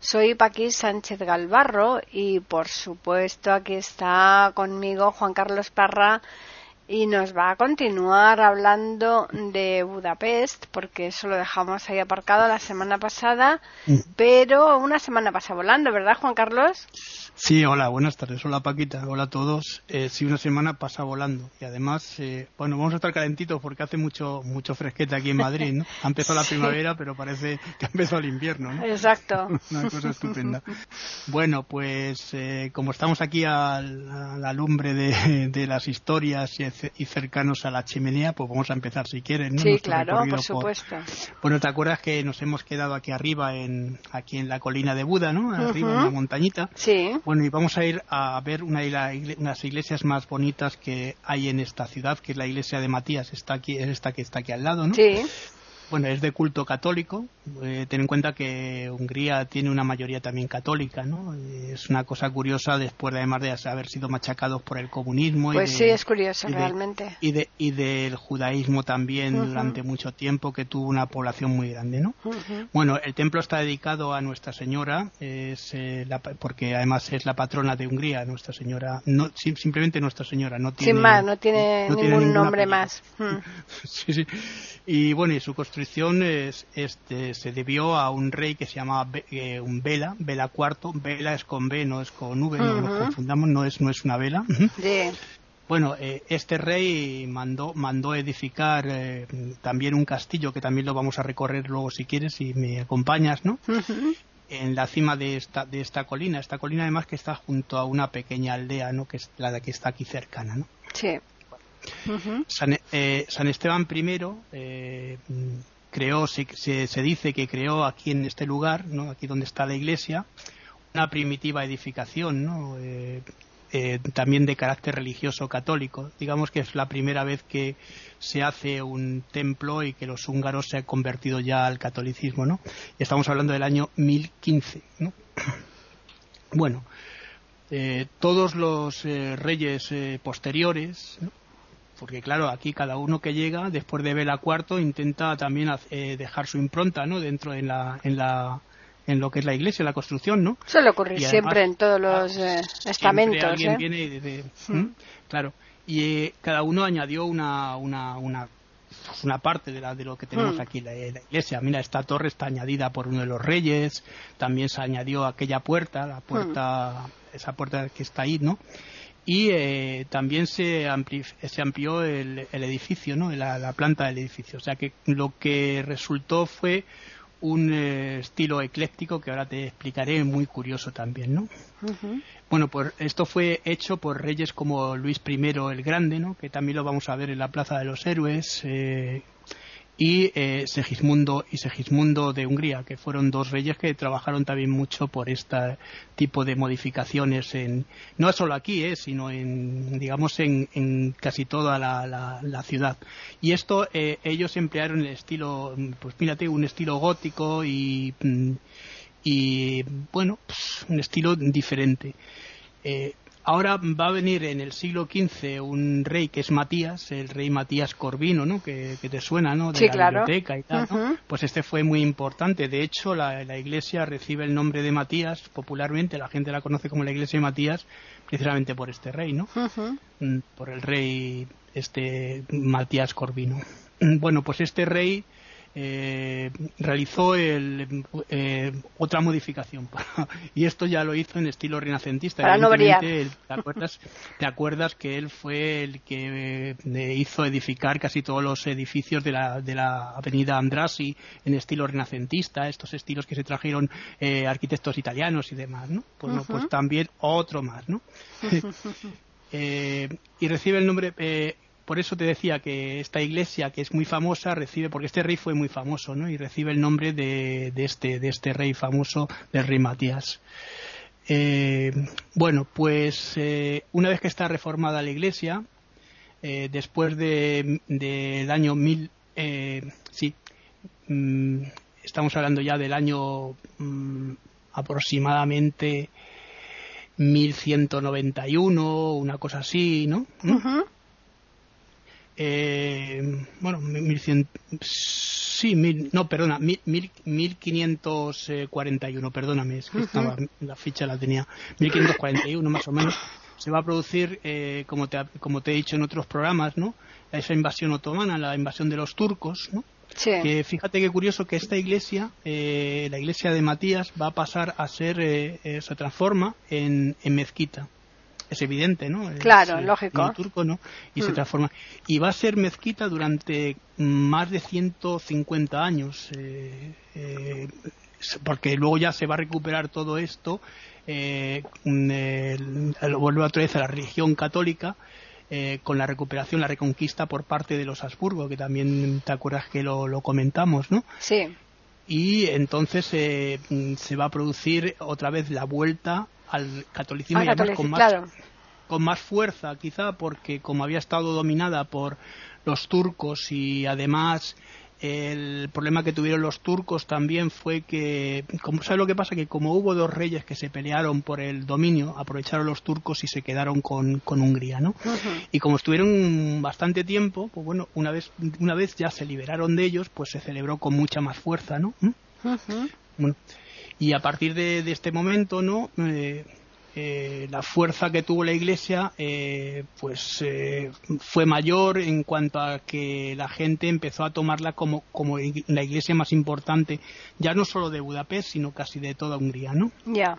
Soy Paqui Sánchez Galvarro y por supuesto aquí está conmigo Juan Carlos Parra y nos va a continuar hablando de Budapest porque eso lo dejamos ahí aparcado la semana pasada, Mm. pero una semana pasa volando, ¿verdad Juan Carlos? Sí, hola, buenas tardes. Hola Paquita, hola a todos. Eh, sí, una semana pasa volando y además, eh, bueno, vamos a estar calentitos porque hace mucho mucho fresquete aquí en Madrid, ¿no? Ha empezado la primavera, pero parece que ha empezado el invierno, ¿no? Exacto. Una cosa estupenda. Bueno, pues eh, como estamos aquí al- a la lumbre de, de las historias y, y cercanos a la chimenea, pues vamos a empezar si quieres, ¿no? Sí, Nuestro claro, por supuesto. Bueno, ¿te acuerdas que nos hemos quedado aquí arriba, en aquí en la colina de Buda, ¿no? Arriba en la montañita. Sí. Bueno, y vamos a ir a ver una de la igle- unas iglesias más bonitas que hay en esta ciudad, que es la iglesia de Matías, está aquí, es esta que está aquí al lado, ¿no? Sí. Bueno, es de culto católico. Eh, ten en cuenta que Hungría tiene una mayoría también católica, ¿no? Eh, Es una cosa curiosa después de además de haber sido machacados por el comunismo. y Pues de- sí, es curioso y de- realmente. Y, de, y del judaísmo también durante mucho tiempo, que tuvo una población muy grande, ¿no? Bueno, el templo está dedicado a Nuestra Señora, es, eh, la porque además es la patrona de Hungría, Nuestra Señora, no sim- simplemente Nuestra Señora, no tiene Sin más, no tiene no ningún nombre más. Mm. Sí, sí. Y bueno, y su construcción es, este, se debió a un rey que se llamaba eh, un Vela, Vela IV. Vela es con B, no es con V, no nos confundamos, no es, no es una vela. Sí. Bueno, eh, este rey mandó, mandó edificar eh, también un castillo que también lo vamos a recorrer luego si quieres, si me acompañas, ¿no? Ujú. En la cima de esta, de esta colina. Esta colina además que está junto a una pequeña aldea, ¿no? Que es la de que está aquí cercana, ¿no? Sí. San, eh, San Esteban I eh, creó, se, se, dice que creó aquí en este lugar, ¿no? aquí donde está la iglesia, una primitiva edificación, ¿no? Eh, eh, también de carácter religioso católico. Digamos que es la primera vez que se hace un templo y que los húngaros se han convertido ya al catolicismo, ¿no? Estamos hablando del año 1015, ¿no? Bueno, eh, todos los eh, reyes eh, posteriores. Porque claro, aquí cada uno que llega después de Vela IV intenta también eh, dejar su impronta, ¿no? Dentro en la, en la, en lo que es la iglesia, la construcción, ¿no? Suele ocurrir además, siempre en todos los eh, estamentos. alguien ¿eh? viene de, de- Mm. ¿Mm? claro, y eh, cada uno añadió una, una, una, pues una parte de, la, de lo que tenemos Mm. aquí, la, la iglesia. Mira, esta torre está añadida por uno de los reyes, también se añadió aquella puerta, la puerta, esa puerta que está ahí, ¿no? Y eh, también se, ampli- se amplió el, el edificio, ¿no? La, la planta del edificio. O sea que lo que resultó fue un eh, estilo ecléctico que ahora te explicaré, muy curioso también, ¿no? Bueno, pues esto fue hecho por reyes como Luis I el Grande, ¿no? que también lo vamos a ver en la Plaza de los Héroes, eh, y eh, Segismundo y Segismundo de Hungría, que fueron dos reyes que trabajaron también mucho por este tipo de modificaciones, en, no solo aquí, eh, sino en, digamos, en, en casi toda la, la- la ciudad. Y esto eh, ellos emplearon el estilo, pues mírate, un estilo gótico y mm, y bueno, pues, un estilo diferente. Eh, ahora va a venir en el siglo XV un rey que es Matías, el rey Matías Corvino, ¿no? Que, que te suena, ¿no? De Sí, la claro. biblioteca y tal, ¿no? Pues este fue muy importante. De hecho, la, la iglesia recibe el nombre de Matías popularmente, la gente la conoce como la iglesia de Matías, precisamente por este rey, ¿no? Mm, por el rey este Matías Corvino. Bueno, pues este rey eh, realizó el, eh, otra modificación y esto ya lo hizo en estilo renacentista. Para no ¿te, acuerdas, ¿Te acuerdas que él fue el que eh, hizo edificar casi todos los edificios de la, de la avenida Andrasi en estilo renacentista, estos estilos que se trajeron eh, arquitectos italianos y demás, ¿no? Pues, no, pues también otro más, ¿no? Eh, y recibe el nombre eh, por eso te decía que esta iglesia, que es muy famosa, recibe, porque este rey fue muy famoso, ¿no? Y recibe el nombre de, de este, de este rey famoso, del rey Matías. Eh, bueno, pues eh, una vez que está reformada la iglesia, eh, después del de, año mil, sí, mm, estamos hablando ya del año mm, aproximadamente 1191, una cosa así, ¿no? Bueno, 1100, Sí, no, perdona, mil, 1541, perdóname, es que estaba, la ficha la tenía, 1541 más o menos, se va a producir, eh, como, te, como te he dicho en otros programas, ¿no? Esa invasión otomana, la invasión de los turcos, ¿no? Sí. Que fíjate qué curioso que esta iglesia, eh, la iglesia de Matías, va a pasar a ser, eh, se transforma en, en mezquita es evidente, ¿no? Claro, lógico. turco, ¿no? Y se mm. transforma. Y va a ser mezquita durante más de 150 años, eh, eh, porque luego ya se va a recuperar todo esto, eh, vuelve otra vez a la religión católica. Eh, con la recuperación, la reconquista por parte de los Habsburgo, que también te acuerdas que lo, lo comentamos, ¿no? Sí. Y entonces se va a producir otra vez la vuelta al catolicismo, con, más, con más fuerza, quizá porque como había estado dominada por los turcos y además el problema que tuvieron los turcos también fue que, como ¿sabes lo que pasa? Que como hubo dos reyes que se pelearon por el dominio, aprovecharon los turcos y se quedaron con, con Hungría, ¿no? Y como estuvieron bastante tiempo, pues bueno, una vez, una vez ya se liberaron de ellos, pues se celebró con mucha más fuerza, ¿no? Bueno, y a partir de, este momento no eh, eh, la fuerza que tuvo la iglesia eh, pues fue mayor en cuanto a que la gente empezó a tomarla como, como la iglesia más importante ya no solo de Budapest sino casi de toda Hungría no ya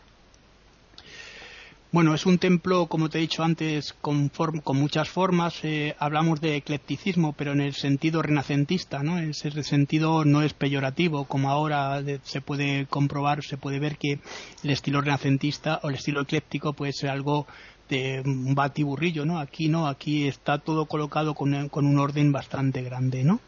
bueno, es un templo, como te he dicho antes, con, con muchas formas. Eh, hablamos de eclecticismo, pero en el sentido renacentista, ¿no? Ese sentido no es peyorativo, como ahora se puede comprobar, se puede ver que el estilo renacentista o el estilo ecléctico puede ser algo de un batiburrillo, ¿no? Aquí no, aquí está todo colocado con, un orden bastante grande, ¿no?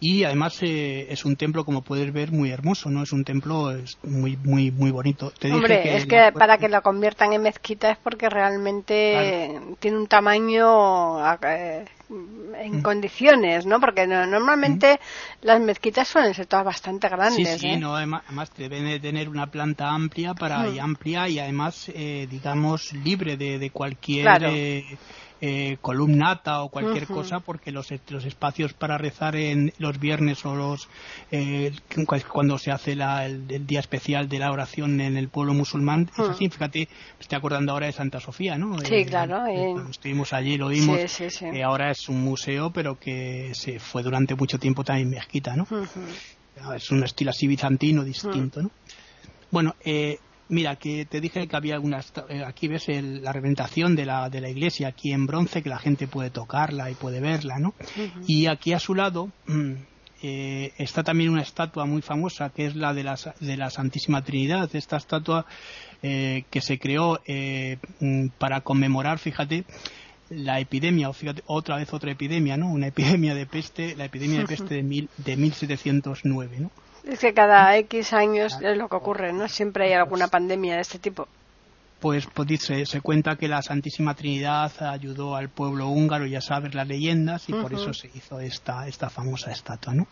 Y además eh, es un templo como puedes ver muy hermoso no es un templo muy muy muy bonito hombre es que para que lo conviertan en mezquita es porque realmente tiene un tamaño eh, en mm. condiciones no porque normalmente mm. las mezquitas suelen ser todas bastante grandes sí sí ¿eh? no además, deben de tener una planta amplia para y mm. amplia y además digamos libre de, de cualquier eh, columnata o cualquier cosa porque los, los espacios para rezar en los viernes o los eh, cuando se hace el, día especial de la oración en el pueblo musulmán es así fíjate me estoy acordando ahora de Santa Sofía no sí eh, claro estuvimos allí lo vimos ahora es un museo pero que se fue durante mucho tiempo también mezquita no es un estilo así bizantino distinto no bueno eh, Mira, que te dije que había algunas. Eh, aquí ves la reventación de la, de la iglesia, aquí en bronce, que la gente puede tocarla y puede verla, ¿no? Y aquí a su lado mm, eh, está también una estatua muy famosa, que es la de la, de la Santísima Trinidad. Esta estatua eh, que se creó mm, para conmemorar, fíjate, la epidemia, o fíjate, otra vez otra epidemia, ¿no? Una epidemia de peste, la epidemia de peste de, mil, de 1709, ¿no? Es que cada X años es lo que ocurre, ¿no? Siempre hay alguna pandemia de este tipo. Pues, pues dice, se cuenta que la Santísima Trinidad ayudó al pueblo húngaro, ya sabes las leyendas, y por eso se hizo esta, esta famosa estatua, ¿no?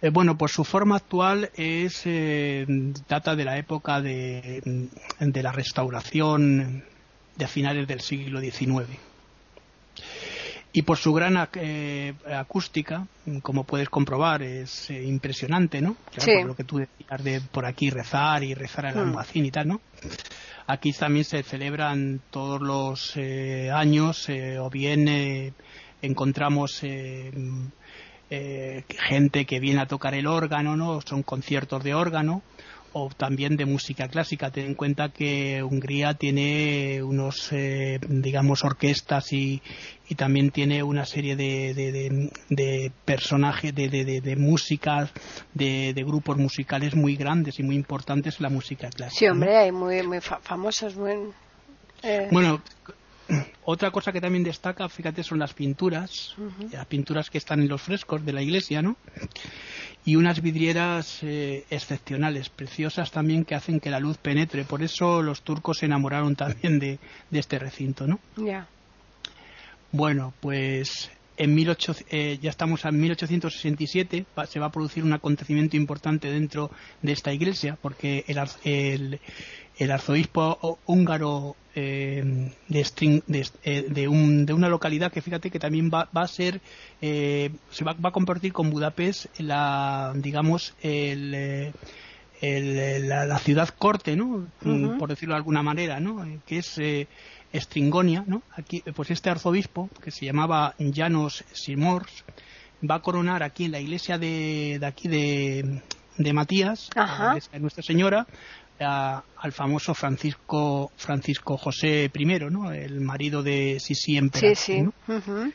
Eh, bueno, pues su forma actual es eh, data de la época de, de la restauración de finales del siglo XIX y por su gran eh, acústica, como puedes comprobar, es eh, impresionante, ¿no? Por lo que tú decías de por aquí rezar y rezar al mm. y tal, ¿no? Aquí también se celebran todos los eh, años, o bien encontramos gente que viene a tocar el órgano, ¿no? Son conciertos de órgano o también de música clásica. Ten en cuenta que Hungría tiene unos, eh, digamos, orquestas y, y, también tiene una serie de, de, de, personajes, de, de, músicas, de, grupos musicales muy grandes y muy importantes en la música clásica. Sí, hombre, hay muy, muy famosos. Muy, eh. Bueno, otra cosa que también destaca, fíjate, son las pinturas, las pinturas que están en los frescos de la iglesia, ¿no? Y unas vidrieras eh, excepcionales, preciosas también, que hacen que la luz penetre. Por eso los turcos se enamoraron también de, este recinto, ¿no? Ya. Bueno, pues en eh, ya estamos en 1867, se va a producir un acontecimiento importante dentro de esta iglesia, porque el, el, el arzobispo húngaro eh, eh, de, una localidad que fíjate que también va, a ser eh, se va, a compartir con Budapest la digamos el, la, ciudad corte no por decirlo de alguna manera no que es Stringonia no aquí pues este arzobispo que se llamaba Janos Simors va a coronar aquí en la iglesia de, aquí de, de Matías, de Nuestra Señora, al famoso Francisco Francisco José I, ¿no? El marido de Sisi Emperador. Sí, sí.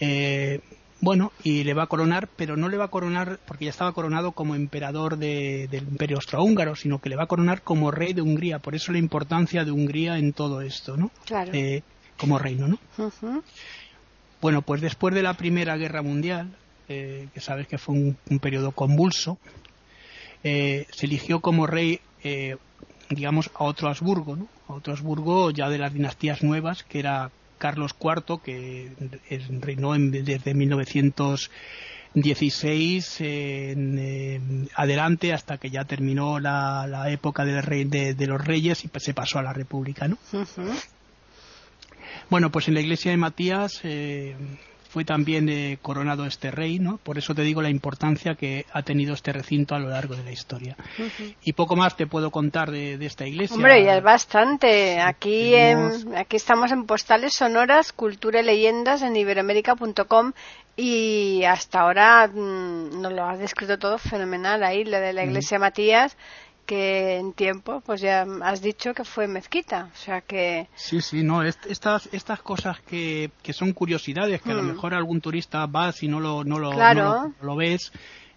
Eh, bueno, y le va a coronar, pero no le va a coronar porque ya estaba coronado como emperador del Imperio Austrohúngaro, sino que le va a coronar como rey de Hungría. Por eso la importancia de Hungría en todo esto, ¿no? Claro. Eh, como reino, ¿no? Bueno, pues después de la Primera Guerra Mundial, eh, que sabes que fue un, periodo convulso, se eligió como rey eh, digamos, a otro Habsburgo, ¿no? A otro Habsburgo ya de las dinastías nuevas, que era Carlos IV, que reinó desde 1916 en, adelante hasta que ya terminó la, época de, los reyes y se pasó a la república, ¿no? Bueno, pues en la iglesia de Matías eh, fue también eh, coronado este rey, ¿no? Por eso te digo la importancia que ha tenido este recinto a lo largo de la historia. Y poco más te puedo contar de, esta iglesia. Hombre, ya es bastante. Aquí, aquí estamos en Postales Sonoras, Cultura y Leyendas en iberoamérica.com y hasta ahora mm, nos lo has descrito todo fenomenal ahí, lo de la iglesia Matías que en tiempo, pues ya has dicho que fue mezquita, o sea que... Sí, sí, no, estas, estas cosas que, que son curiosidades, que a lo hmm. mejor algún turista va si no lo, no lo, no lo ves,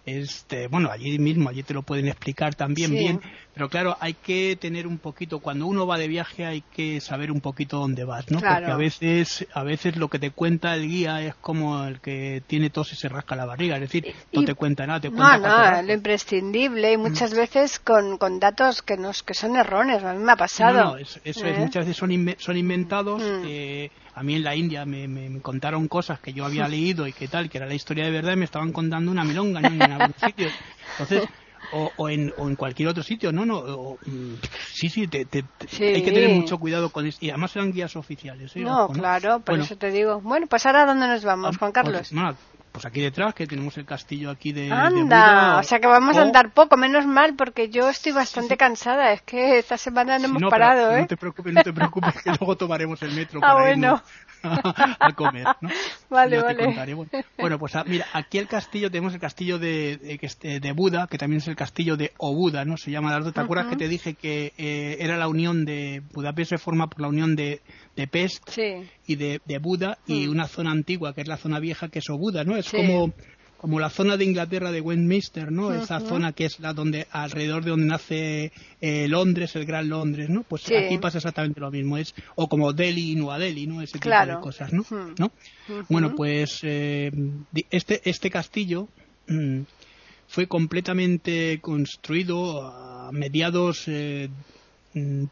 este, bueno, allí mismo, allí te lo pueden explicar también bien, pero claro, hay que tener un poquito, cuando uno va de viaje hay que saber un poquito dónde vas, ¿no? Porque a veces, a veces lo que te cuenta el guía es como el que tiene tos y se rasca la barriga, es decir, no te cuenta nada, te cuenta No, no, lo imprescindible y mm. muchas veces con, con datos que, nos, que son erróneos, a mí me ha pasado. No, eso, es, ¿Eh? muchas veces son, son inventados, mm. eh, a mí en la India me, contaron cosas que yo había leído y que tal, que era la historia de verdad y me estaban contando una milonga en algún sitio. Entonces, o, en, o en cualquier otro sitio, no, no, mm, sí, sí, te, hay que tener mucho cuidado con eso. Y además eran guías oficiales. ¿eh? No, claro, por eso te digo. Bueno, pues ahora, ¿dónde nos vamos, ah, Juan Carlos? Pues, pues aquí detrás, que tenemos el castillo aquí de. Anda, o sea que vamos a andar poco, menos mal, porque yo estoy bastante cansada. Es que esta semana no hemos parado, ¿eh? No te preocupes, no te preocupes, que luego tomaremos el metro ah, para bueno. a comer, ¿no? Vale, vale. Bueno, pues ah, mira, aquí el castillo, tenemos el castillo de, de, de, Buda, que también es el castillo de Obuda, ¿no? Se llama ¿Te acuerdas que te dije que eh, era la unión de. Budapest se forma por la unión de, de Pest y de, de Buda y mm. una zona antigua, que es la zona vieja, que es Obuda, ¿no? Es como como la zona de Inglaterra de Westminster, ¿no? Esa zona que es la donde alrededor de donde nace eh, Londres, el Gran Londres, ¿no? Pues aquí pasa exactamente lo mismo, es o como Delhi y Nueva Delhi, ¿no? Ese tipo de cosas, ¿no? ¿No? Bueno, pues eh, este este castillo mm, fue completamente construido a mediados eh,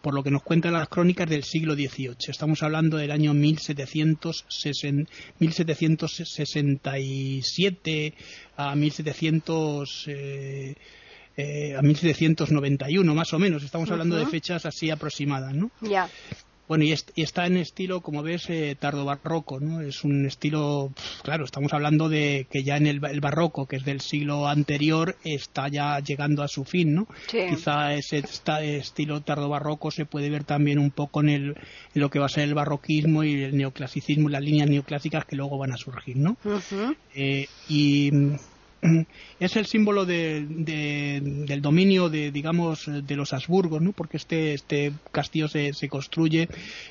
por lo que nos cuentan las crónicas del siglo XVIII. Estamos hablando del año 1767 a 1700. Eh, eh, a 1791 más o menos estamos hablando de fechas así aproximadas no ya bueno, y, está en estilo, como ves, eh, tardo barroco, ¿no? Es un estilo, claro, estamos hablando de que ya en el, barroco, que es del siglo anterior, está ya llegando a su fin, ¿no? Quizá ese estilo tardo barroco se puede ver también un poco en, el, lo que va a ser el barroquismo y el neoclasicismo, las líneas neoclásicas que luego van a surgir, ¿no? Eh, y es el símbolo del dominio de digamos de los Habsburgos ¿no? porque este este castillo se, se construye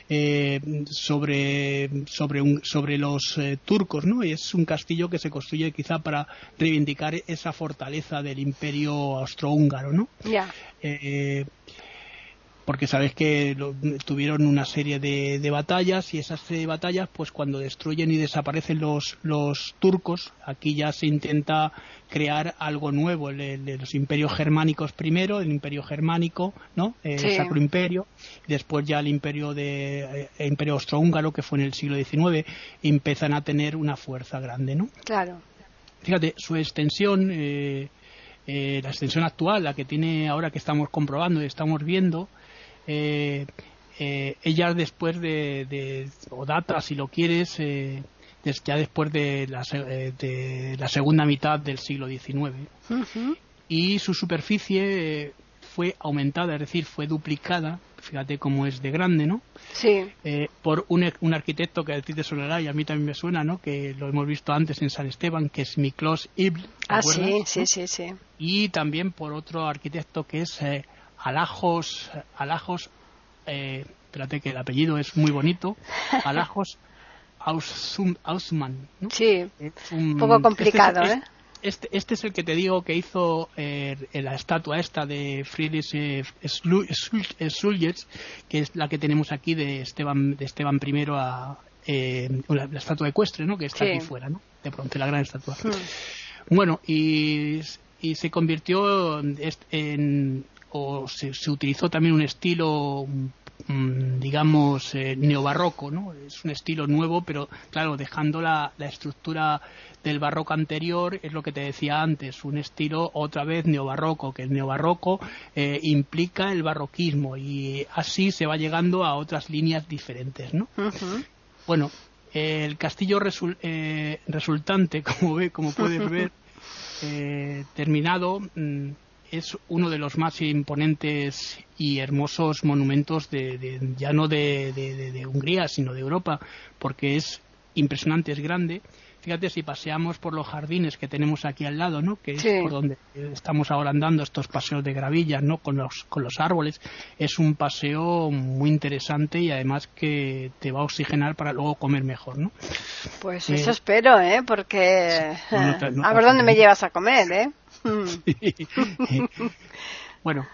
eh, sobre sobre un, sobre los eh, turcos no y es un castillo que se construye quizá para reivindicar esa fortaleza del imperio austrohúngaro no Ya. Eh, porque sabes que tuvieron una serie de, batallas y esas batallas, pues cuando destruyen y desaparecen los, los turcos, aquí ya se intenta crear algo nuevo, el, los imperios germánicos primero, el imperio germánico, ¿no? El Sacro Imperio, y después ya el imperio de eh, imperio austrohúngaro, que fue en el siglo XIX, empiezan a tener una fuerza grande, ¿no? Claro. Fíjate, su extensión, eh, eh, la extensión actual, la que tiene ahora que estamos comprobando y estamos viendo, eh, eh, ella después de, o data si lo quieres eh, ya después de la, de la, segunda mitad del siglo XIX y su superficie fue aumentada es decir fue duplicada fíjate cómo es de grande no sí. Por un, un, arquitecto que a ti te sonará y a mí también me suena no que lo hemos visto antes en San Esteban que es Miklos Ibl ah sí sí sí sí. Y también por otro arquitecto que es Alajos, Alajos, eh, espérate que el apellido es muy bonito, Alajos Ausman. Sí, un poco complicado, este ¿eh? Este, este, es el que te digo que hizo eh, la estatua esta de Friedrich eh, que es la que tenemos aquí de Esteban, de Esteban I a, eh, la, estatua ecuestre, ¿no? Que está aquí fuera, ¿no? De pronto, la gran estatua. Hmm. Bueno, y, y se convirtió en, o se, utilizó también un estilo mm, digamos eh, neobarroco no es un estilo nuevo pero claro dejando la, estructura del barroco anterior es lo que te decía antes un estilo otra vez neobarroco que el neobarroco eh, implica el barroquismo y así se va llegando a otras líneas diferentes no bueno el castillo eh, resultante como ve como puedes ver terminado mm, es uno de los más imponentes y hermosos monumentos de, ya no de, Hungría, sino de Europa, porque es impresionante, es grande. Fíjate si paseamos por los jardines que tenemos aquí al lado, ¿no? Que es por donde estamos ahora andando estos paseos de gravilla, ¿no? Con los con los árboles. Es un paseo muy interesante y además que te va a oxigenar para luego comer mejor, ¿no? Pues eso eh, espero, ¿eh? Porque a ver dónde me llevas a comer, ¿eh? bueno,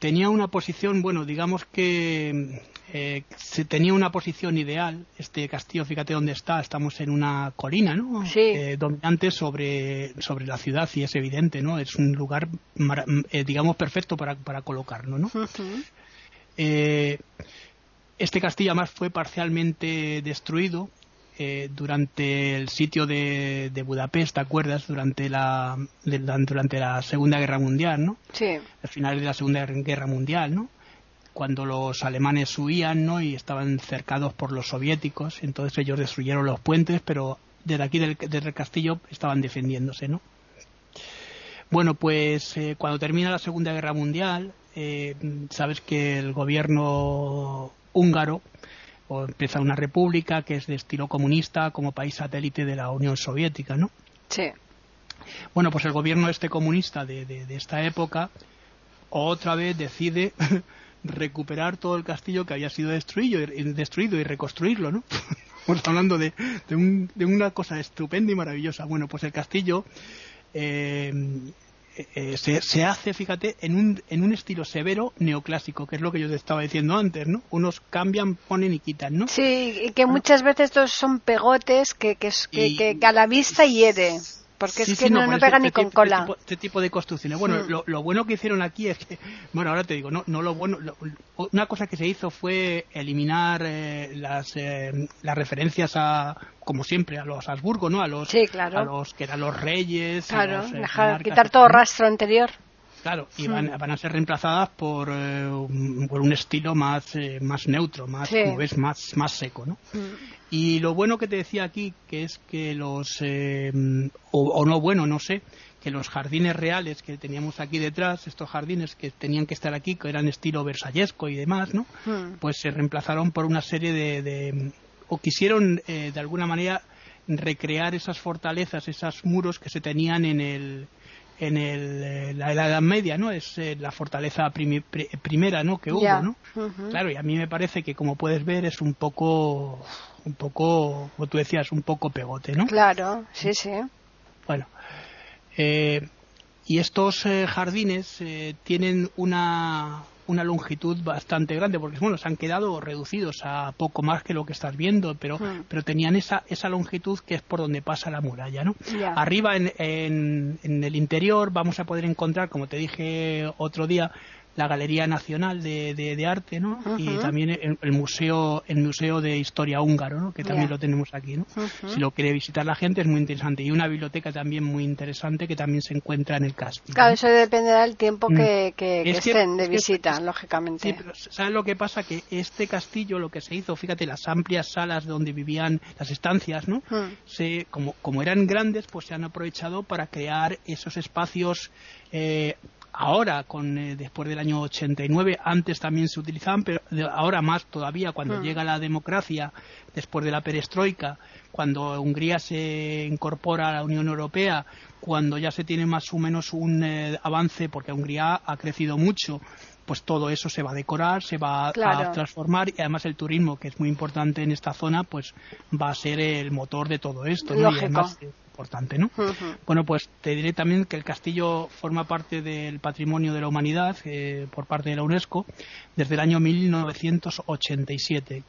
tenía una posición, bueno, digamos que eh, se tenía una posición ideal. Este castillo, fíjate dónde está, estamos en una colina, ¿no? Eh, dominante sobre, sobre la ciudad y es evidente, ¿no? Es un lugar, eh, digamos, perfecto para, para colocarlo, ¿no? este castillo además fue parcialmente destruido eh, durante el sitio de, Budapest, ¿te acuerdas? Durante la, durante la Segunda Guerra Mundial, ¿no? Sí. Al final de la Segunda Guerra Mundial, ¿no? Cuando los alemanes huían, ¿no? Y estaban cercados por los soviéticos, entonces ellos destruyeron los puentes, pero desde aquí del, el castillo estaban defendiéndose, ¿no? Bueno, pues eh, cuando termina la Segunda Guerra Mundial, eh, sabes que el gobierno húngaro o empieza una república que es de estilo comunista como país satélite de la Unión Soviética, ¿no? Sí. Bueno, pues el gobierno este comunista de, de, esta época otra vez decide recuperar todo el castillo que había sido destruido, destruido y reconstruirlo, ¿no? Estamos hablando de, de, una cosa estupenda y maravillosa. Bueno, pues el castillo eh, eh, se, hace, fíjate, en un, en un estilo severo neoclásico, que es lo que yo te estaba diciendo antes, ¿no? Unos cambian, ponen y quitan, ¿no? Sí, y que muchas veces estos son pegotes que, que, que, que a la vista hiere porque es que no, no, pega ni con cola. Este tipo, de construcciones. Bueno, mm. lo, bueno que hicieron aquí es que, bueno, ahora te digo, no, no lo bueno, una cosa que se hizo fue eliminar eh, las, eh, las referencias a, como siempre, a los Habsburgo, ¿no? A los, a los que eran los reyes. Claro, eh, dejar, quitar todo rastro anterior. Claro, y van, mm. van, a ser reemplazadas por, por un estilo más, más neutro, más, más, más seco, ¿no? Mm. Y lo bueno que te decía aquí, que es que los, eh, o, no bueno, no sé, que los jardines reales que teníamos aquí detrás, estos jardines que tenían que estar aquí, que eran estilo versallesco y demás, ¿no? Hmm. Pues se reemplazaron por una serie de, o quisieron eh, de alguna manera recrear esas fortalezas, esos muros que se tenían en el, en el, eh, la, Edad Media, ¿no? Es la fortaleza primera, ¿no? Que hubo, ¿no? Claro, y a mí me parece que como puedes ver es un poco un poco, como tú decías, un poco pegote, ¿no? Claro, sí, sí. Bueno, eh, y estos eh, jardines eh, tienen una, una longitud bastante grande, porque bueno, se han quedado reducidos a poco más que lo que estás viendo, pero, Hmm. pero tenían esa, esa longitud que es por donde pasa la muralla, ¿no? Ya. Arriba en, en, en el interior vamos a poder encontrar, como te dije otro día, la Galería Nacional de, de- de Arte, ¿no? Y también el, el museo el museo de Historia húngaro, ¿no? Que también lo tenemos aquí, ¿no? Si lo quiere visitar la gente es muy interesante y una biblioteca también muy interesante que también se encuentra en el castillo. Claro, ¿no? eso dependerá del tiempo Mm. que, que- que Es que- estén de es que- visita, es- lógicamente. Sí, pero ¿sabes lo que pasa? Que este castillo, lo que se hizo, fíjate, las amplias salas donde vivían las estancias, ¿no? Mm. Se, como, como eran grandes, pues se han aprovechado para crear esos espacios eh, ahora, con eh, después del año 89, antes también se utilizaban, pero ahora más todavía, cuando Mm. llega la democracia, después de la perestroika, cuando Hungría se incorpora a la Unión Europea, cuando ya se tiene más o menos un eh, avance, porque Hungría ha crecido mucho, pues todo eso se va a decorar, se va a- Claro. a transformar y además el turismo, que es muy importante en esta zona, pues va a ser el motor de todo esto. ¿no? Y además importante, ¿no? Bueno, pues te diré también que el castillo forma parte del patrimonio de la humanidad eh, por parte de la UNESCO desde el año 1987.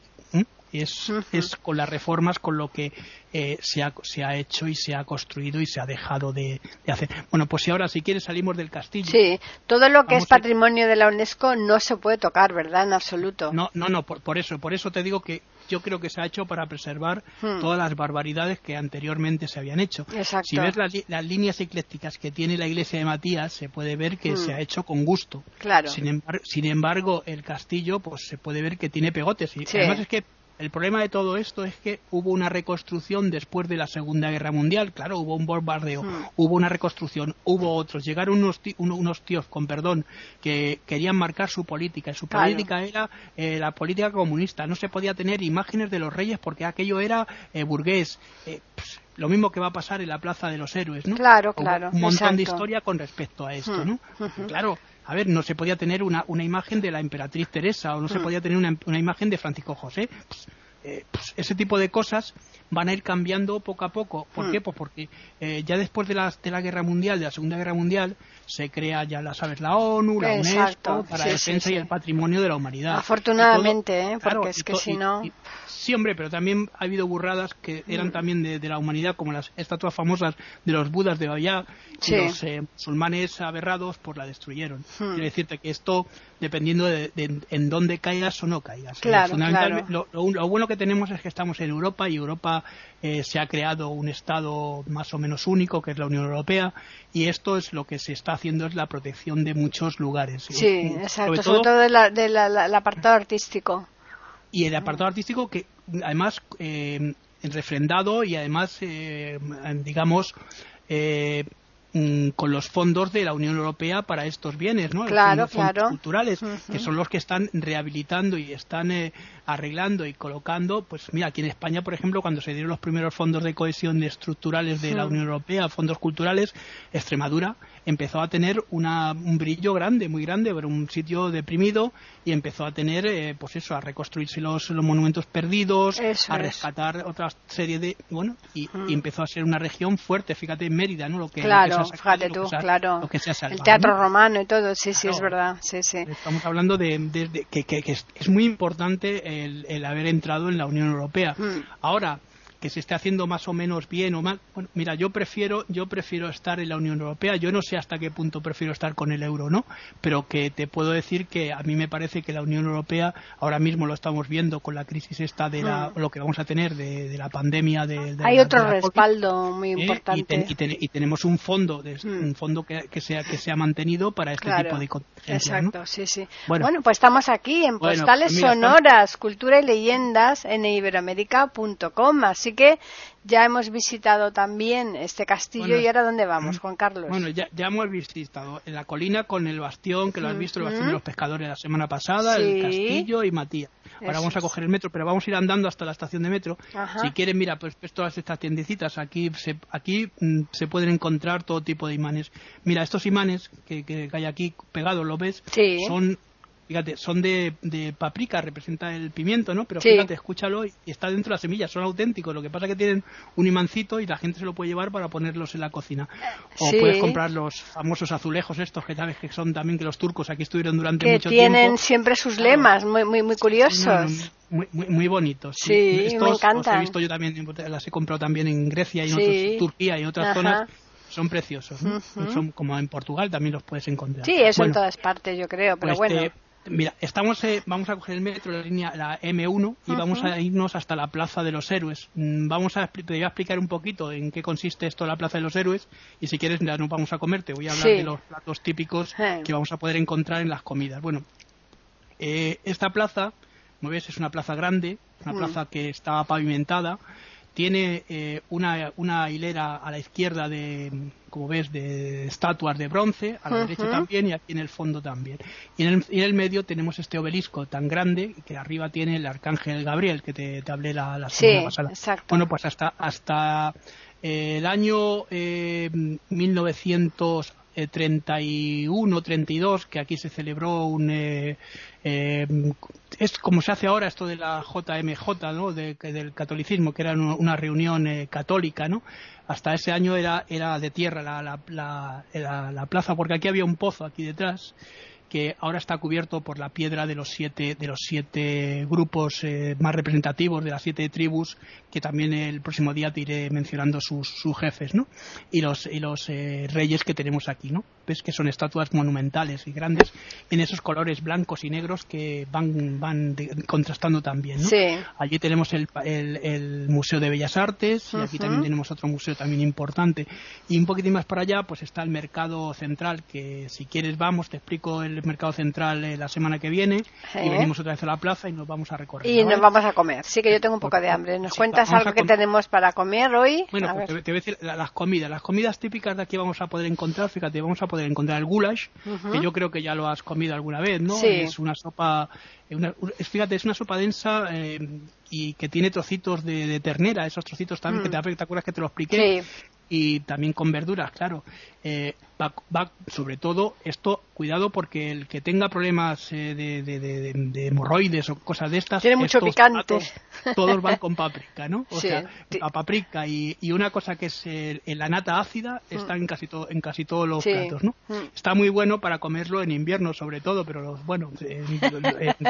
Es, es con las reformas con lo que eh, se, ha, se ha hecho y se ha construido y se ha dejado de, de hacer. Bueno, pues si ahora si quieres salimos del castillo. Sí, todo lo que es a- patrimonio de la UNESCO no se puede tocar, ¿verdad? En absoluto. No, no, no, por, por eso, por eso te digo que yo creo que se ha hecho para preservar Hmm. todas las barbaridades que anteriormente se habían hecho. Exacto. Si ves las, las líneas eclécticas que tiene la iglesia de Matías, se puede ver que Hmm. se ha hecho con gusto. Claro. Sin, embar- sin embargo, el castillo, pues se puede ver que tiene pegotes. Y Sí. además es que el problema de todo esto es que hubo una reconstrucción después de la Segunda Guerra Mundial. Claro, hubo un bombardeo, Hmm. hubo una reconstrucción, hubo otros. Llegaron unos, uno- unos tíos, con perdón, que querían marcar su política. Y su Claro. política era eh, la política comunista. No se podía tener imágenes de los reyes porque aquello era eh, burgués. Eh, pues, lo mismo que va a pasar en la Plaza de los Héroes, ¿no? Claro, Hubo claro, Un montón de historia con respecto a esto, Hmm. ¿no? Claro, a ver, no se podía tener una, una imagen de la emperatriz Teresa o no se Hmm. podía tener una, una imagen de Francisco José. Pues, eh, pues, ese tipo de cosas van a ir cambiando poco a poco. ¿Por Hmm. qué? Pues porque eh, ya después de la, de la Guerra Mundial, de la Segunda Guerra Mundial, se crea, ya la sabes, la ONU, la Exacto, UNESCO, para sí, la defensa sí. y el patrimonio de la humanidad. Afortunadamente, todo- ¿eh? claro, porque es que si no... Sí, hombre, pero también ha habido burradas que eran Mm. también de, de la humanidad, como las estatuas famosas de los budas de Bayá, Sí. y los eh, musulmanes aberrados pues la destruyeron. Mm. Quiero decirte que esto, dependiendo de, de- en dónde caigas o no caigas. Claro. Lo, lo- lo bueno que tenemos es que estamos en Europa y Europa eh, se ha creado un Estado más o menos único, que es la Unión Europea, y esto es lo que se está haciendo, es la protección de muchos lugares. Sí, Y, exacto, sobre todo, de la- de la- apartado artístico. y el apartado artístico que además eh, refrendado y además eh, digamos eh, mm, con los fondos de la Unión Europea para estos bienes, ¿no? Claro, Los fondos claro. culturales, que son los que están rehabilitando y están eh, arreglando y colocando, pues mira, aquí en España, por ejemplo, cuando se dieron los primeros fondos de cohesión estructurales de la. Unión Europea, fondos culturales, Extremadura empezó a tener una, un brillo grande, muy grande, era un sitio deprimido y empezó a tener, eh, pues eso, a reconstruirse los, los monumentos perdidos, Eso a es. rescatar otra serie de, bueno, y, Mm. y empezó a ser una región fuerte, fíjate en Mérida, ¿no? Lo que, lo que Claro, fíjate tú, ha- claro. salvado, El teatro ¿no? romano y todo, sí, sí, es verdad, sí, sí. Estamos hablando de, de- de- que, que- que es, es muy importante el, el haber entrado en la Unión Europea. Mm. Ahora que se esté haciendo más o menos bien o mal, bueno, mira, yo prefiero yo prefiero estar en la Unión Europea. Yo no sé hasta qué punto prefiero estar con el euro, ¿no? Pero que te puedo decir que a mí me parece que la Unión Europea ahora mismo lo estamos viendo con la crisis esta de la, Mm. lo que vamos a tener de, de la pandemia de, de Hay la- otro de la COVID. respaldo muy ¿eh? Y, importante. ten- y ten- y tenemos un fondo de- Mm. un fondo que, que sea que se ha mantenido para este Claro, tipo de contingencias, ¿no? Exacto, sí, sí. Bueno. Bueno, pues estamos aquí en Bueno, Postales pues mira, Sonoras, Cultura y Leyendas en iberoamérica.com. Así que ya hemos visitado también este castillo Bueno, y ahora dónde vamos, Juan Carlos. Bueno, ya, ya hemos visitado la colina con el bastión, que lo has visto, el bastión de los pescadores la semana pasada, Sí. el castillo y Matías. Ahora Eso vamos a coger el metro, pero vamos a ir andando hasta la estación de metro. Ajá. Si quieren, mira, pues ves todas estas tiendecitas, aquí se, aquí mm, se pueden encontrar todo tipo de imanes. Mira, estos imanes que, que hay aquí pegados, ¿lo ves? Sí. Son fíjate, son de, de, paprika, representa el pimiento, ¿no? Pero fíjate, escúchalo y está dentro de las semillas, son auténticos. Lo que pasa es que tienen un imancito y la gente se lo puede llevar para ponerlos en la cocina. O puedes comprar los famosos azulejos estos que sabes que son también que los turcos aquí estuvieron durante mucho tiempo. Que tienen siempre sus lemas, muy, muy, muy curiosos. muy, muy, muy, bonitos. Sí, me encantan. he visto yo también, las he comprado también en Grecia y en Turquía y en otras zonas son preciosos. Son como en Portugal también los puedes encontrar. Sí, eso en todas partes, yo creo, pero pues bueno. Mira, estamos, eh, vamos a coger el metro, la línea, la M1, y vamos a irnos hasta la Plaza de los Héroes. Mm, vamos a, te voy a explicar un poquito en qué consiste esto la Plaza de los Héroes, y si quieres ya nos vamos a comer, te voy a hablar de los platos típicos que vamos a poder encontrar en las comidas. Bueno, eh, esta plaza, como ves, es una plaza grande, una mm. plaza que está pavimentada, tiene eh, una, una, hilera a la izquierda de, como ves, de estatuas de bronce, a la derecha también y aquí en el fondo también. Y en el, medio tenemos este obelisco tan grande que arriba tiene el arcángel Gabriel, que te, hablé la, la semana pasada. Exacto. Bueno, pues hasta, hasta eh, el año eh, 1900 31, 32, que aquí se celebró un... Eh, eh, es como se hace ahora esto de la JMJ, ¿no? del catolicismo, que era una reunión eh, católica, ¿no? Hasta ese año era, era de tierra la, la, la plaza, porque aquí había un pozo aquí detrás que ahora está cubierto por la piedra de los siete, de los siete grupos eh, más representativos, de las siete tribus, que también el próximo día te iré mencionando sus, sus jefes, ¿no? Y los, y los eh, reyes que tenemos aquí, ¿no? Ves que son estatuas monumentales y grandes en esos colores blancos y negros que van, van contrastando también, ¿no? Sí. Allí tenemos el, el, Museo de Bellas Artes y aquí también tenemos otro museo también importante. Y un poquitín más para allá, pues está el mercado central, que si quieres vamos, te explico el mercado central eh, la semana que viene y venimos otra vez a la plaza y nos vamos a recorrer. Y nos vamos a comer. Sí que yo tengo un poco de hambre. ¿Nos cuentas algo que tenemos para comer hoy? Bueno, pues te, voy a decir las comidas. Las comidas típicas de aquí vamos a poder encontrar, fíjate, vamos a poder encontrar el goulash, que yo creo que ya lo has comido alguna vez, ¿no? Es una sopa, una, fíjate, es una sopa densa eh, y que tiene trocitos de, ternera, esos trocitos también, que te, mm. te acuerdas que te lo expliqué. Sí y también con verduras, claro. Eh, va, sobre todo esto, cuidado porque el que tenga problemas eh, de, de, hemorroides o cosas de estas, tiene mucho picante. todos van con paprika, ¿no? O sea, la paprika y, y, una cosa que es la nata ácida mm. está en casi todo, en casi todos los platos, ¿no? Mm. Está muy bueno para comerlo en invierno sobre todo, pero bueno, en,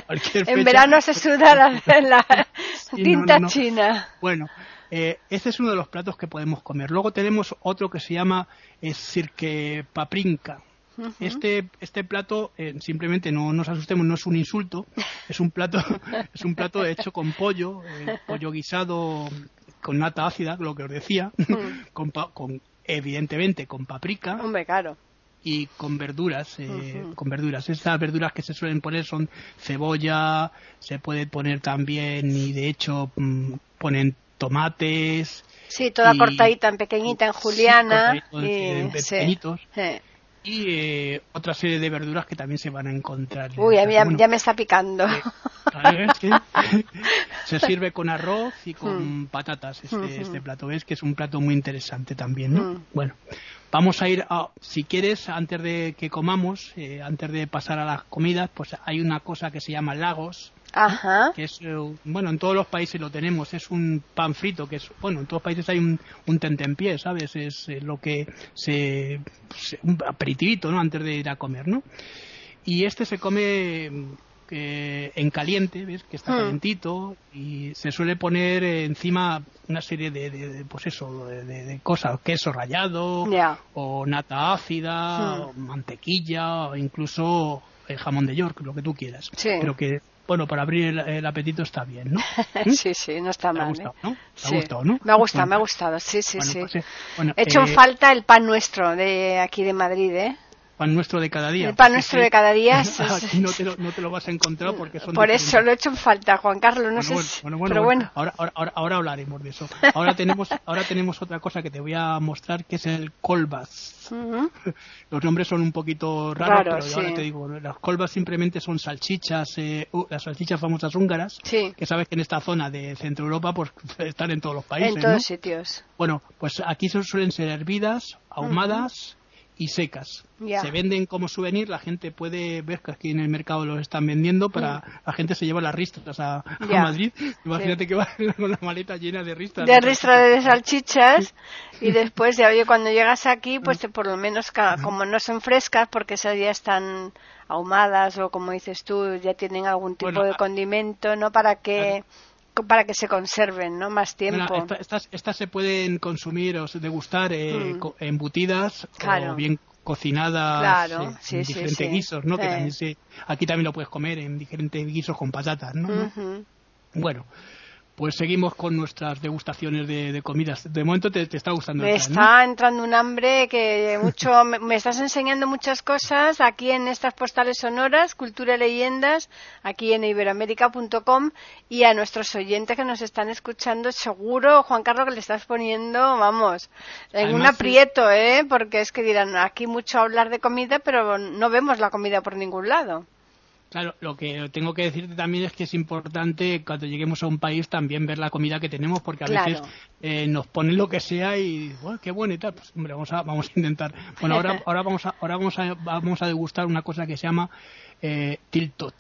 cualquier En verano se suda la, la tinta china. Bueno, eh, este es uno de los platos que podemos comer. Luego tenemos otro que se llama eh, sirke paprinka. Este, este plato, eh, simplemente no nos asustemos, no es un insulto, es un plato, es un plato hecho con pollo, pollo guisado con nata ácida, lo que os decía, con, con, evidentemente con paprika. Hombre, claro y con verduras, con verduras. Estas verduras que se suelen poner son cebolla, se puede poner también y de hecho mm, ponen tomates. Sí, toda cortadita en pequeñita, en juliana. y, pequeñitos. Y eh, otra serie de verduras que también se van a encontrar. Uy, ya, ya, me está picando. se sirve con arroz y con hmm. patatas este, hmm, este hmm. plato. Ves que es un plato muy interesante también, ¿no? Bueno, vamos a ir a, si quieres, antes de que comamos, eh, antes de pasar a las comidas, pues hay una cosa que se llama lagos Ajá. que es bueno en todos los países lo tenemos es un pan frito que es bueno en todos los países hay un, un tentempié sabes es lo que se, un aperitivito no antes de ir a comer no y este se come eh, en caliente ves que está hmm. calentito y se suele poner encima una serie de, pues eso de, cosas queso rallado o nata ácida hmm. o mantequilla o incluso el jamón de York, lo que tú quieras. Pero que bueno, para abrir el, apetito está bien, ¿no? sí, sí, no está mal. ¿Te ha gustado, ¿no? ¿Te ha gustado, ¿no? Me ha gustado, me ha gustado, sí, sí, sí. Pues, He hecho eh, falta el pan nuestro de aquí de Madrid, ¿eh? Pan nuestro de cada día. El pan nuestro de cada día. Aquí no te, lo, no te lo vas a encontrar porque son. Por eso lo he hecho en falta, Juan Carlos. No sé. Bueno, bueno, pero bueno. Ahora, ahora, ahora, hablaremos de eso. Ahora tenemos, ahora tenemos otra cosa que te voy a mostrar que es el colbas. Los nombres son un poquito raros, pero ahora te digo, las colbas simplemente son salchichas, eh, uh, las salchichas famosas húngaras, que sabes que en esta zona de Centro Europa pues están en todos los países. En todos sitios. Bueno, pues aquí suelen ser hervidas, ahumadas y secas. Se venden como souvenir, la gente puede ver que aquí en el mercado los están vendiendo, para la gente se lleva las ristras a, Mm. Madrid. Imagínate que va con la maleta llena de ristras. de de salchichas y después ya oye cuando llegas aquí pues te- por lo menos como no son frescas porque esas ya están ahumadas o como dices tú ya tienen algún tipo Bueno, de condimento no para que para que se conserven no más tiempo esta- estas, estas se pueden consumir o degustar eh, Mm. co- embutidas Claro. o bien cocinadas Claro, eh, sí, en diferentes sí. guisos, ¿no? Que también se, aquí también lo puedes comer en diferentes guisos con patatas, ¿no? Bueno, pues seguimos con nuestras degustaciones de, de comidas. De momento te, te está gustando. Me está entrando un hambre que mucho me, me estás enseñando muchas cosas aquí en estas postales sonoras, cultura y leyendas, aquí en iberoamérica.com y a nuestros oyentes que nos están escuchando, seguro, Juan Carlos, que le estás poniendo, vamos, en un aprieto, ¿eh? Porque es que dirán, aquí mucho hablar de comida, pero no vemos la comida por ningún lado. Claro, lo que tengo que decirte también es que es importante cuando lleguemos a un país también ver la comida que tenemos, porque a Claro. veces eh, nos ponen lo que sea y bueno, qué bueno y tal. Pues hombre, vamos a, vamos a intentar. Bueno, ahora, ahora vamos a, ahora vamos a, vamos a degustar una cosa que se llama eh, tiltot,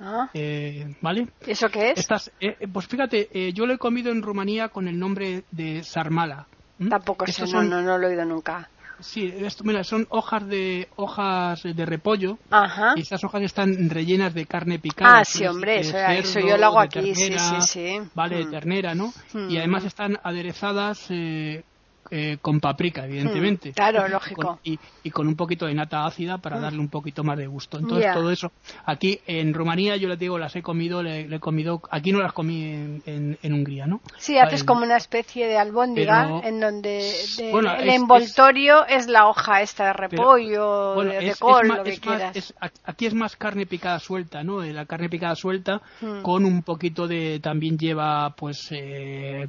¿Ah? eh, ¿vale? ¿Eso qué es? Estas, eh, pues fíjate, eh, yo lo he comido en Rumanía con el nombre de sarmala. ¿m? Tampoco sé, no, son- no, no lo he oído nunca. Sí, esto, mira, son hojas de hojas de repollo Ajá. y esas hojas están rellenas de carne picada. Ah, sí, hombre, eso, de eso cerdo, yo lo hago aquí, sí, ternera, sí, sí. Vale, de Mm. ternera, ¿no? Mm. Y además están aderezadas eh, eh, con paprika, evidentemente. Mm, claro, Y lógico. con- y, y con un poquito de nata ácida para darle un poquito más de gusto. Entonces, todo eso. Aquí en Rumanía, yo les digo, las he comido, le, le he comido. Aquí no las comí en, en, en Hungría, ¿no? Sí, haces Vale. como una especie de albóndiga Pero- en donde de- Bueno, el es- envoltorio es, la hoja esta de Pero- repollo, bueno, de, de es- col, más- lo que más- quieras. es- aquí es más carne picada suelta, ¿no? Eh, La carne picada suelta Mm. con un poquito de también lleva pues eh,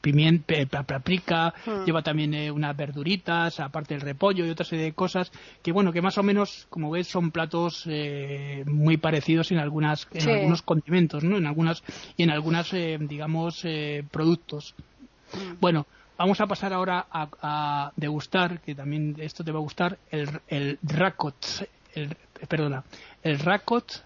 pimienta, paprika, Mm. Lleva también eh, unas verduritas, aparte del repollo y otra serie de cosas que bueno que más o menos como ves son platos eh, muy parecidos en algunas en Sí. algunos condimentos, ¿no? En algunas y en algunas eh, digamos eh, productos. Mm. Bueno, vamos a pasar ahora a, a degustar, que también esto te va a gustar, el, el rakot, el, perdona, el rakot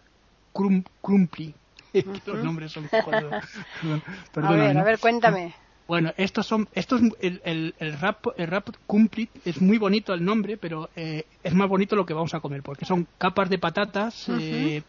crum, crumpli. Los nombres son... perdón, a ver, ¿no? a ver, cuéntame. Bueno, estos son, estos, el, el, el rap, el rap cumplit es muy bonito el nombre, pero eh, es más bonito lo que vamos a comer, porque son capas de patatas eh,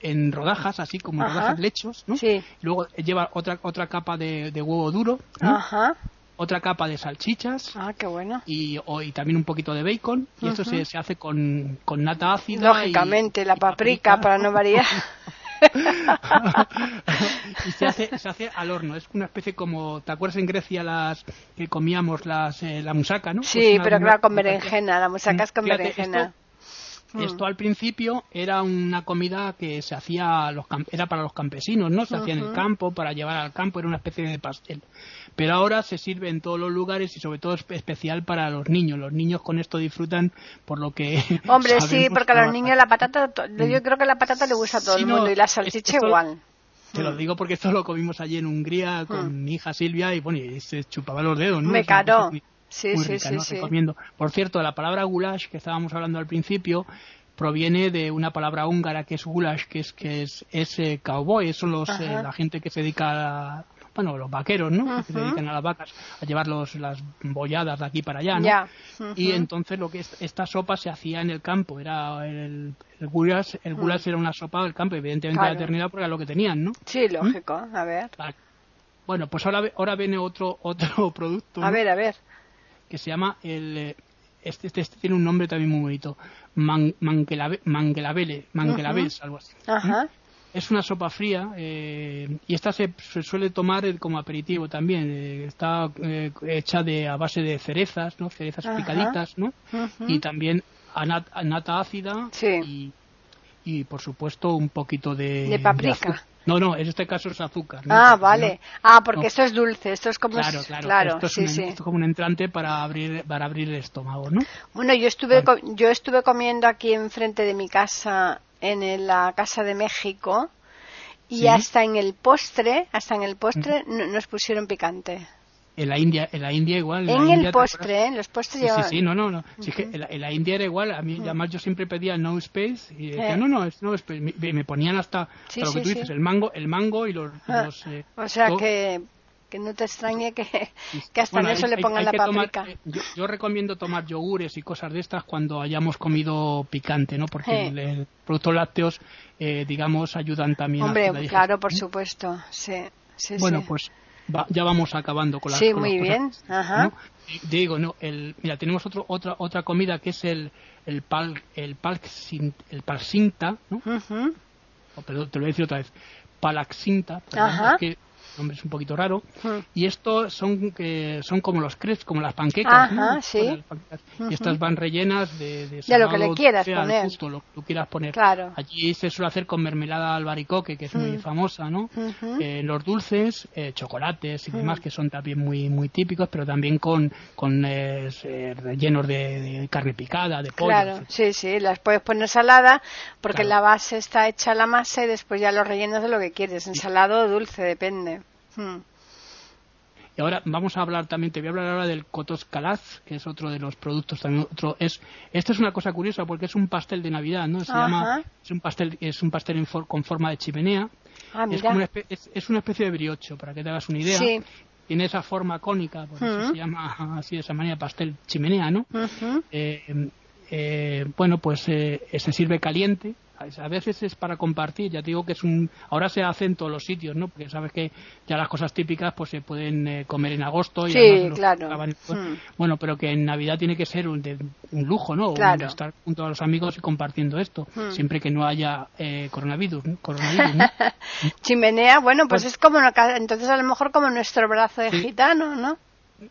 en rodajas, así como Ajá. rodajas lechos, ¿no? Sí. Luego lleva otra otra capa de, de huevo duro, ¿no? Ajá. otra capa de salchichas Ah, qué bueno. y, o- y también un poquito de bacon. Y esto se, se hace con, con nata ácida. Lógicamente, y- la y paprika, para no variar. y se hace, se hace al horno. Es una especie como, ¿te acuerdas en Grecia las que comíamos las, eh, la musaca, no? Sí, Pues pero claro, con berenjena, la musaca es con Fíjate, berenjena. Esto, esto al principio era una comida que se hacía los era para los campesinos, ¿no? Se hacía en el campo para llevar al campo, era una especie de pastel. Pero ahora se sirve en todos los lugares y sobre todo es especial para los niños. Los niños con esto disfrutan por lo que Hombre, sí, porque a los niños la patata, to- yo creo que la patata le gusta a todo el no, mundo y la salchicha esto- igual. Te lo digo porque esto lo comimos allí en Hungría con mi hija Silvia y bueno, y se chupaba los dedos, ¿no? Me caro. Sí, muy sí, rica, sí, ¿no? sí. Recomiendo. Por cierto, la palabra goulash que estábamos hablando al principio proviene de una palabra húngara que es goulash, que es que es, es eh, cowboy, son los eh, la gente que se dedica a, bueno, los vaqueros, ¿no? Que se dedican a las vacas a llevar los, las bolladas de aquí para allá, ¿no? Ya. Y entonces lo que es- esta sopa se hacía en el campo, era el, el goulash, el goulash era una sopa del campo, evidentemente Mm. Claro. la ternera porque era lo que tenían, ¿no? Sí, lógico. A ver. Vale. Bueno, pues ahora, ahora viene otro otro producto A ¿no? ver, a ver. Que se llama el eh, este, este, este tiene un nombre también muy bonito Man, manguelave- manguelavele manguelaves algo así Ajá. es una sopa fría eh, y esta se, se suele tomar eh, como aperitivo también eh, está eh, hecha de a base de cerezas no cerezas Ajá. picaditas no y también anat- nata ácida Sí. y, y por supuesto un poquito de De paprika. No no en este caso es azúcar. Ah, vale. ¿no? Ah, porque No. esto es dulce, esto es como... Claro, claro, esto es, sí, un, sí. esto es como un entrante para abrir, para abrir el estómago, ¿no? Bueno, yo estuve, Vale. yo estuve comiendo aquí enfrente de mi casa, en la casa de México, y Sí. hasta en el postre, hasta en el postre no- nos pusieron picante. En la India, en la India igual. En, el postre, ¿eh? Los postres sí, sí, sí, no, no, no. en, la, India era igual. A mí, además, yo siempre pedía no space y decía, eh. no, no, es no space. Me, ponían hasta, lo que tú dices, el mango, el mango y los. Ah, eh, o sea que que no te extrañe que, que hasta en eso le pongan la paprika. yo, recomiendo tomar yogures y cosas de estas cuando hayamos comido picante, ¿no? Porque los productos lácteos, digamos, ayudan también Hombre, claro, por supuesto, sí. sí bueno, pues ya vamos acabando con las Sí, muy bien. Ajá. Digo, no, el, mira, tenemos otro, otra otra comida que es el el pal el pal el palsinta, ¿no? Oh, perdón, te lo voy a decir otra vez. Palaxinta, Ajá. que nombre es un poquito raro. Y estos son que son como los crepes, como las panquecas. Y estas van rellenas de, de, lo que le quieras poner. Justo lo que tú quieras poner. Claro. Allí se suele hacer con mermelada albaricoque, que es muy famosa, ¿no? Eh, los dulces, eh, chocolates y demás, que son también muy muy típicos, pero también con, con eh, rellenos de, carne picada, de pollo. Claro, sí, sí, las puedes poner salada, porque la base está hecha la masa y después ya los rellenos de lo que quieres, ensalado o dulce, depende. Hmm. Y ahora vamos a hablar también, te voy a hablar ahora del Cotos Calaz, que es otro de los productos también. Otro es, esta es una cosa curiosa porque es un pastel de Navidad, ¿no? Se llama, es un pastel, es un pastel con forma de chimenea. Ah, es, como una es, una especie de briocho, para que te hagas una idea. Tiene esa forma cónica, por eso se llama así de esa manera pastel chimenea, ¿no? Eh, eh, bueno, pues eh, se sirve caliente a veces es para compartir, ya te digo que es un ahora se hace en todos los sitios, ¿no? Porque sabes que ya las cosas típicas pues se pueden eh, comer en agosto y sí, claro. Hmm. Bueno, pero que en Navidad tiene que ser un, lujo, ¿no? Claro. estar junto a los amigos y compartiendo esto, hmm. siempre que no haya eh, coronavirus, Chimenea, bueno, pues, pues, es como entonces a lo mejor como nuestro brazo de gitano, ¿no?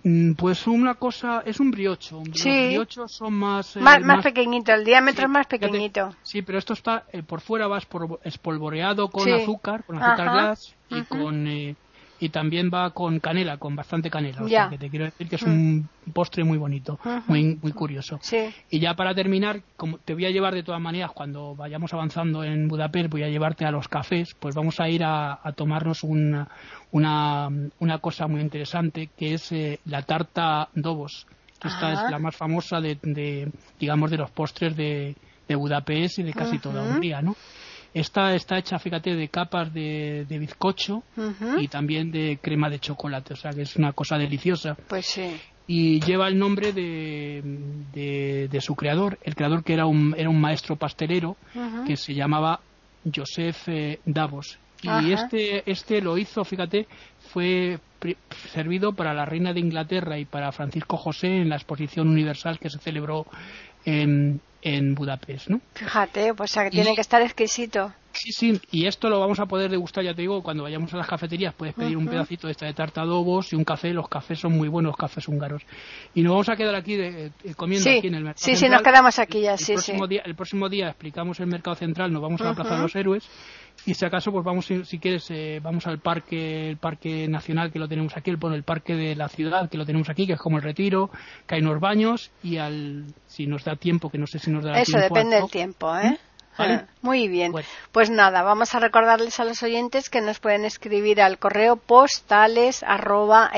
Mm, pues una cosa, es un briocho. Los briochos son más, eh, más, pequeñito, el diámetro es más pequeñito. sí, pero esto está, eh, por fuera va espolvoreado con azúcar, con azúcar glass y con eh, y también va con canela, con bastante canela. O sea, que te quiero decir que es un postre muy bonito, muy, muy curioso. Y ya para terminar, como te voy a llevar de todas maneras, cuando vayamos avanzando en Budapest, voy a llevarte a los cafés, pues vamos a ir a, tomarnos una, una, una, cosa muy interesante, que es eh, la tarta Dobos. Esta es la más famosa de, digamos, de los postres de, de Budapest y de casi toda Hungría, ¿no? Esta está hecha, fíjate, de capas de, bizcocho y también de crema de chocolate, o sea que es una cosa deliciosa. Pues sí. Y lleva el nombre de, de, su creador, el creador que era un, era un maestro pastelero que se llamaba Joseph eh, Davos. Y este, este lo hizo, fíjate, fue servido para la reina de Inglaterra y para Francisco José en la exposición universal que se celebró en, en Budapest, ¿no? Fíjate, pues que tiene que estar exquisito. Sí, sí, y esto lo vamos a poder degustar, ya te digo, cuando vayamos a las cafeterías puedes pedir un pedacito de esta de tarta adobos y un café, los cafés son muy buenos, los cafés húngaros. Y nos vamos a quedar aquí de, eh, comiendo aquí en el mercado Sí, sí, nos quedamos aquí ya, sí, sí. Día, el próximo día explicamos el mercado central, nos vamos a la Plaza de los Héroes y si acaso pues vamos si quieres eh, vamos al parque el parque nacional que lo tenemos aquí el, el parque de la ciudad que lo tenemos aquí que es como el retiro que hay unos baños y al si nos da tiempo que no sé si nos da eso depende del tiempo eh ah, muy bien. Pues nada, vamos a recordarles a los oyentes que nos pueden escribir al correo postales arroba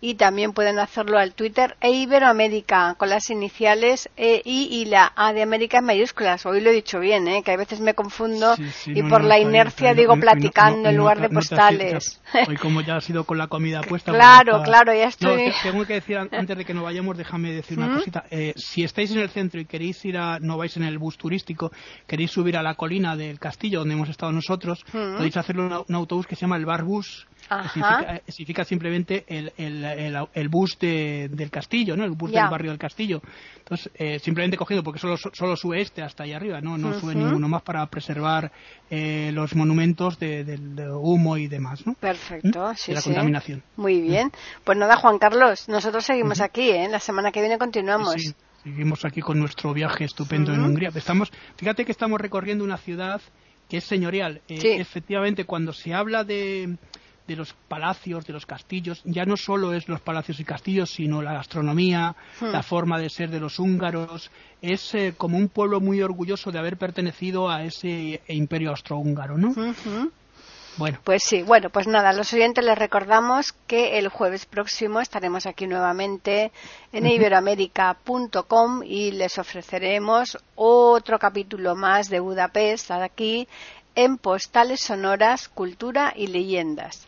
y también pueden hacerlo al Twitter e Iberoamérica con las iniciales E, I y la A de América en mayúsculas. Hoy lo he dicho bien, ¿eh? que a veces me confundo y por la inercia digo platicando en lugar de postales. Hoy como ya ha sido con la comida puesta. Pues claro, claro, ya estoy. tengo que decir antes de que nos vayamos, déjame decir una ¿Mm? cosita. Eh, si estáis en el centro y queréis ir a, no vais en el bus turístico, queréis subir a la colina del castillo donde hemos estado nosotros, ¿Mm? podéis hacerlo en un autobús que se llama el Barbus Significa, significa, simplemente el, el, el, bus del castillo, ¿no? El bus del barrio del castillo. Entonces, eh, simplemente cogiendo, porque solo, solo sube este hasta ahí arriba, ¿no? No sube ninguno más para preservar eh, los monumentos de, humo y demás, ¿no? Perfecto, ¿Mm? sí, la contaminación. Muy bien. Pues nada, Juan Carlos, nosotros seguimos aquí, ¿eh? La semana que viene continuamos. Sí, seguimos aquí con nuestro viaje estupendo en Hungría. Estamos, fíjate que estamos recorriendo una ciudad que es señorial. Eh, efectivamente, cuando se habla de de los palacios, de los castillos, ya no solo es los palacios y castillos, sino la gastronomía, hmm. la forma de ser de los húngaros. Es eh, como un pueblo muy orgulloso de haber pertenecido a ese imperio austrohúngaro, ¿no? Bueno. Pues sí, bueno, pues nada, a los oyentes les recordamos que el jueves próximo estaremos aquí nuevamente en iberoamérica.com y les ofreceremos otro capítulo más de Budapest aquí en Postales Sonoras, Cultura y Leyendas.